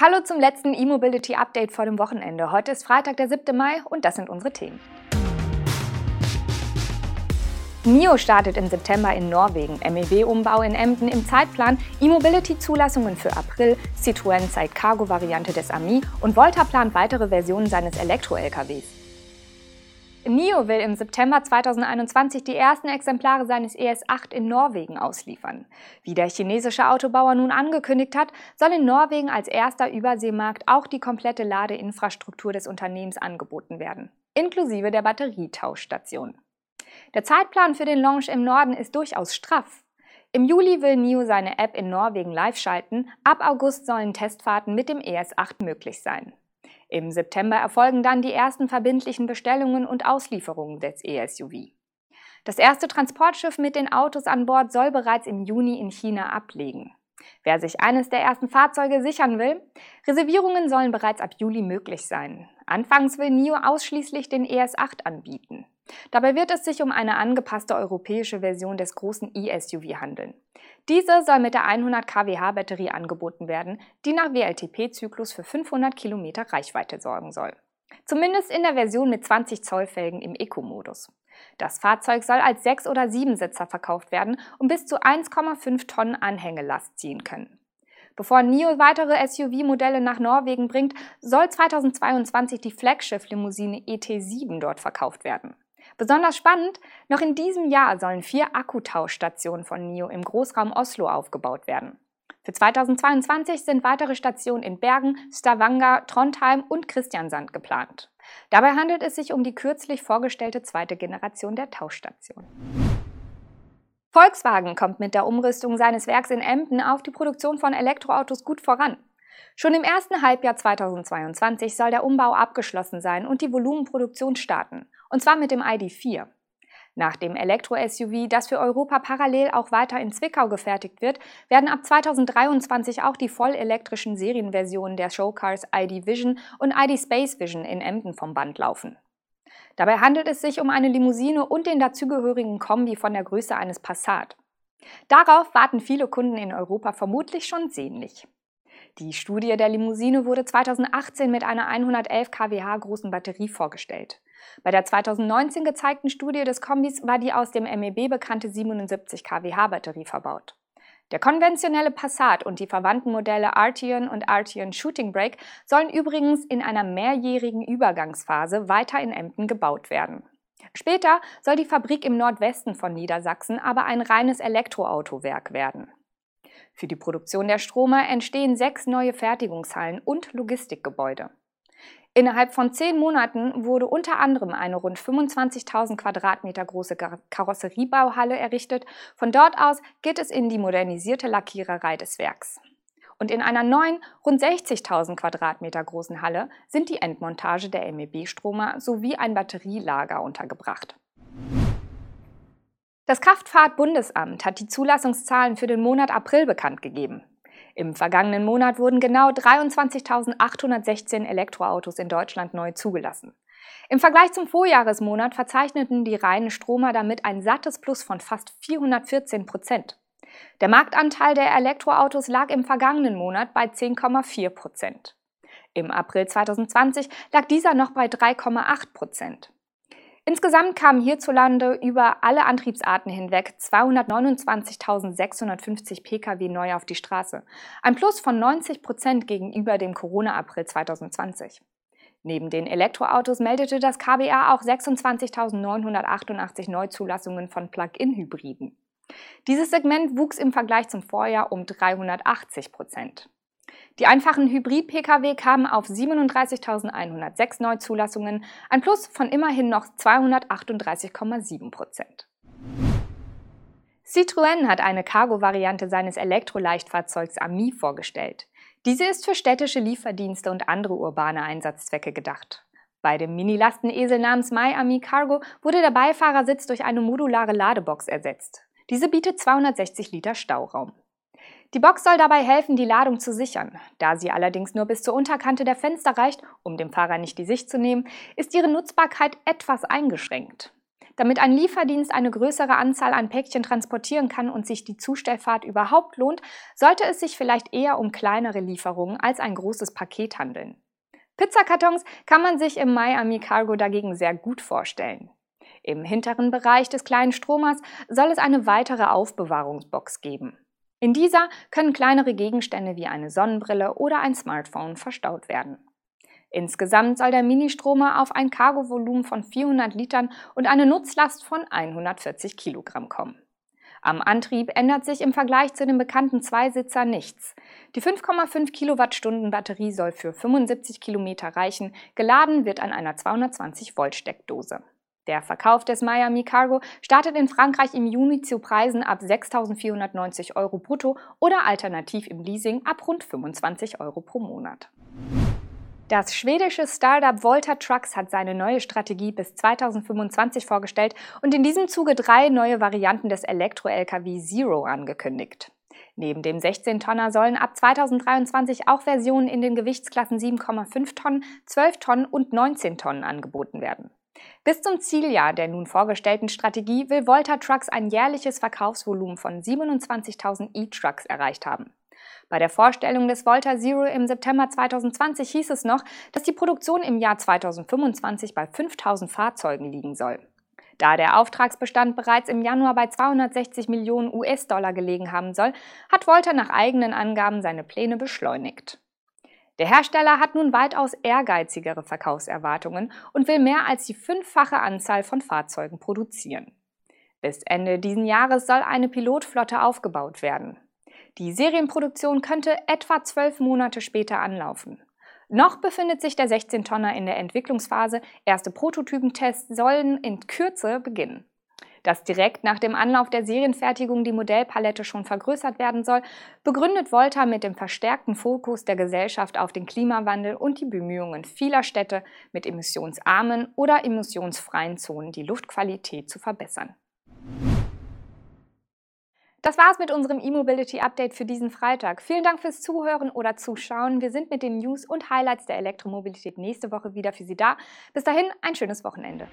Hallo zum letzten E-Mobility Update vor dem Wochenende. Heute ist Freitag, der 7. Mai und das sind unsere Themen. NIO startet im September in Norwegen, MEW-Umbau in Emden im Zeitplan, E-Mobility-Zulassungen für April, Citroën zeigt Cargo-Variante des Ami und Volta plant weitere Versionen seines Elektro-LKWs. NIO will im September 2021 die ersten Exemplare seines ES8 in Norwegen ausliefern. Wie der chinesische Autobauer nun angekündigt hat, soll in Norwegen als erster Überseemarkt auch die komplette Ladeinfrastruktur des Unternehmens angeboten werden, inklusive der Batterietauschstation. Der Zeitplan für den Launch im Norden ist durchaus straff. Im Juli will NIO seine App in Norwegen live schalten, ab August sollen Testfahrten mit dem ES8 möglich sein. Im September erfolgen dann die ersten verbindlichen Bestellungen und Auslieferungen des ESUV. Das erste Transportschiff mit den Autos an Bord soll bereits im Juni in China ablegen. Wer sich eines der ersten Fahrzeuge sichern will, Reservierungen sollen bereits ab Juli möglich sein. Anfangs will NIO ausschließlich den ES8 anbieten. Dabei wird es sich um eine angepasste europäische Version des großen e-SUV handeln. Diese soll mit der 100 kWh Batterie angeboten werden, die nach WLTP-Zyklus für 500 Kilometer Reichweite sorgen soll. Zumindest in der Version mit 20 Zoll Felgen im Eco-Modus. Das Fahrzeug soll als 6- oder 7-Sitzer verkauft werden und bis zu 1,5 Tonnen Anhängelast ziehen können. Bevor NIO weitere SUV-Modelle nach Norwegen bringt, soll 2022 die Flaggschiff-Limousine ET7 dort verkauft werden. Besonders spannend, noch in diesem Jahr sollen vier Akkutauschstationen von NIO im Großraum Oslo aufgebaut werden. Für 2022 sind weitere Stationen in Bergen, Stavanger, Trondheim und Christiansand geplant. Dabei handelt es sich um die kürzlich vorgestellte zweite Generation der Tauschstation. Volkswagen kommt mit der Umrüstung seines Werks in Emden auf die Produktion von Elektroautos gut voran. Schon im ersten Halbjahr 2022 soll der Umbau abgeschlossen sein und die Volumenproduktion starten, und zwar mit dem ID4. Nach dem Elektro-SUV, das für Europa parallel auch weiter in Zwickau gefertigt wird, werden ab 2023 auch die vollelektrischen Serienversionen der Showcars ID Vision und ID Space Vision in Emden vom Band laufen. Dabei handelt es sich um eine Limousine und den dazugehörigen Kombi von der Größe eines Passat. Darauf warten viele Kunden in Europa vermutlich schon sehnlich. Die Studie der Limousine wurde 2018 mit einer 111 kWh großen Batterie vorgestellt. Bei der 2019 gezeigten Studie des Kombis war die aus dem MEB bekannte 77 kWh Batterie verbaut. Der konventionelle Passat und die verwandten Modelle Arteon und Arteon Shooting Brake sollen übrigens in einer mehrjährigen Übergangsphase weiter in Emden gebaut werden. Später soll die Fabrik im Nordwesten von Niedersachsen aber ein reines Elektroautowerk werden. Für die Produktion der Stromer entstehen sechs neue Fertigungshallen und Logistikgebäude. Innerhalb von zehn Monaten wurde unter anderem eine rund 25.000 Quadratmeter große Karosseriebauhalle errichtet. Von dort aus geht es in die modernisierte Lackiererei des Werks. Und in einer neuen, rund 60.000 Quadratmeter großen Halle sind die Endmontage der MEB-Stromer sowie ein Batterielager untergebracht. Das Kraftfahrtbundesamt hat die Zulassungszahlen für den Monat April bekannt gegeben. Im vergangenen Monat wurden genau 23.816 Elektroautos in Deutschland neu zugelassen. Im Vergleich zum Vorjahresmonat verzeichneten die reinen Stromer damit ein sattes Plus von fast 414 Prozent. Der Marktanteil der Elektroautos lag im vergangenen Monat bei 10,4 Prozent. Im April 2020 lag dieser noch bei 3,8 Prozent. Insgesamt kamen hierzulande über alle Antriebsarten hinweg 229.650 Pkw neu auf die Straße, ein Plus von 90 Prozent gegenüber dem Corona-April 2020. Neben den Elektroautos meldete das KBA auch 26.988 Neuzulassungen von Plug-in-Hybriden. Dieses Segment wuchs im Vergleich zum Vorjahr um 380 Prozent. Die einfachen Hybrid-Pkw kamen auf 37.106 Neuzulassungen, ein Plus von immerhin noch 238,7 Prozent. Citroën hat eine Cargo-Variante seines Elektroleichtfahrzeugs Ami vorgestellt. Diese ist für städtische Lieferdienste und andere urbane Einsatzzwecke gedacht. Bei dem Mini-Lastenesel namens MyAmi Cargo wurde der Beifahrersitz durch eine modulare Ladebox ersetzt. Diese bietet 260 Liter Stauraum. Die Box soll dabei helfen, die Ladung zu sichern. Da sie allerdings nur bis zur Unterkante der Fenster reicht, um dem Fahrer nicht die Sicht zu nehmen, ist ihre Nutzbarkeit etwas eingeschränkt. Damit ein Lieferdienst eine größere Anzahl an Päckchen transportieren kann und sich die Zustellfahrt überhaupt lohnt, sollte es sich vielleicht eher um kleinere Lieferungen als ein großes Paket handeln. Pizzakartons kann man sich im Miami Cargo dagegen sehr gut vorstellen. Im hinteren Bereich des kleinen Stromers soll es eine weitere Aufbewahrungsbox geben. In dieser können kleinere Gegenstände wie eine Sonnenbrille oder ein Smartphone verstaut werden. Insgesamt soll der Ministromer auf ein Cargovolumen von 400 Litern und eine Nutzlast von 140 Kilogramm kommen. Am Antrieb ändert sich im Vergleich zu dem bekannten Zweisitzer nichts. Die 5,5 Kilowattstunden Batterie soll für 75 Kilometer reichen, geladen wird an einer 220 Volt Steckdose. Der Verkauf des Miami Cargo startet in Frankreich im Juni zu Preisen ab 6.490 Euro brutto oder alternativ im Leasing ab rund 25 Euro pro Monat. Das schwedische Startup Volta Trucks hat seine neue Strategie bis 2025 vorgestellt und in diesem Zuge drei neue Varianten des Elektro-Lkw Zero angekündigt. Neben dem 16-Tonner sollen ab 2023 auch Versionen in den Gewichtsklassen 7,5 Tonnen, 12 Tonnen und 19 Tonnen angeboten werden. Bis zum Zieljahr der nun vorgestellten Strategie will Volta Trucks ein jährliches Verkaufsvolumen von 27.000 E-Trucks erreicht haben. Bei der Vorstellung des Volta Zero im September 2020 hieß es noch, dass die Produktion im Jahr 2025 bei 5000 Fahrzeugen liegen soll. Da der Auftragsbestand bereits im Januar bei 260 Millionen US-Dollar gelegen haben soll, hat Volta nach eigenen Angaben seine Pläne beschleunigt. Der Hersteller hat nun weitaus ehrgeizigere Verkaufserwartungen und will mehr als die fünffache Anzahl von Fahrzeugen produzieren. Bis Ende diesen Jahres soll eine Pilotflotte aufgebaut werden. Die Serienproduktion könnte etwa zwölf Monate später anlaufen. Noch befindet sich der 16-Tonner in der Entwicklungsphase. Erste Prototypentests sollen in Kürze beginnen. Dass direkt nach dem Anlauf der Serienfertigung die Modellpalette schon vergrößert werden soll, begründet Volta mit dem verstärkten Fokus der Gesellschaft auf den Klimawandel und die Bemühungen vieler Städte mit emissionsarmen oder emissionsfreien Zonen die Luftqualität zu verbessern. Das war's mit unserem E-Mobility Update für diesen Freitag. Vielen Dank fürs Zuhören oder Zuschauen. Wir sind mit den News und Highlights der Elektromobilität nächste Woche wieder für Sie da. Bis dahin ein schönes Wochenende.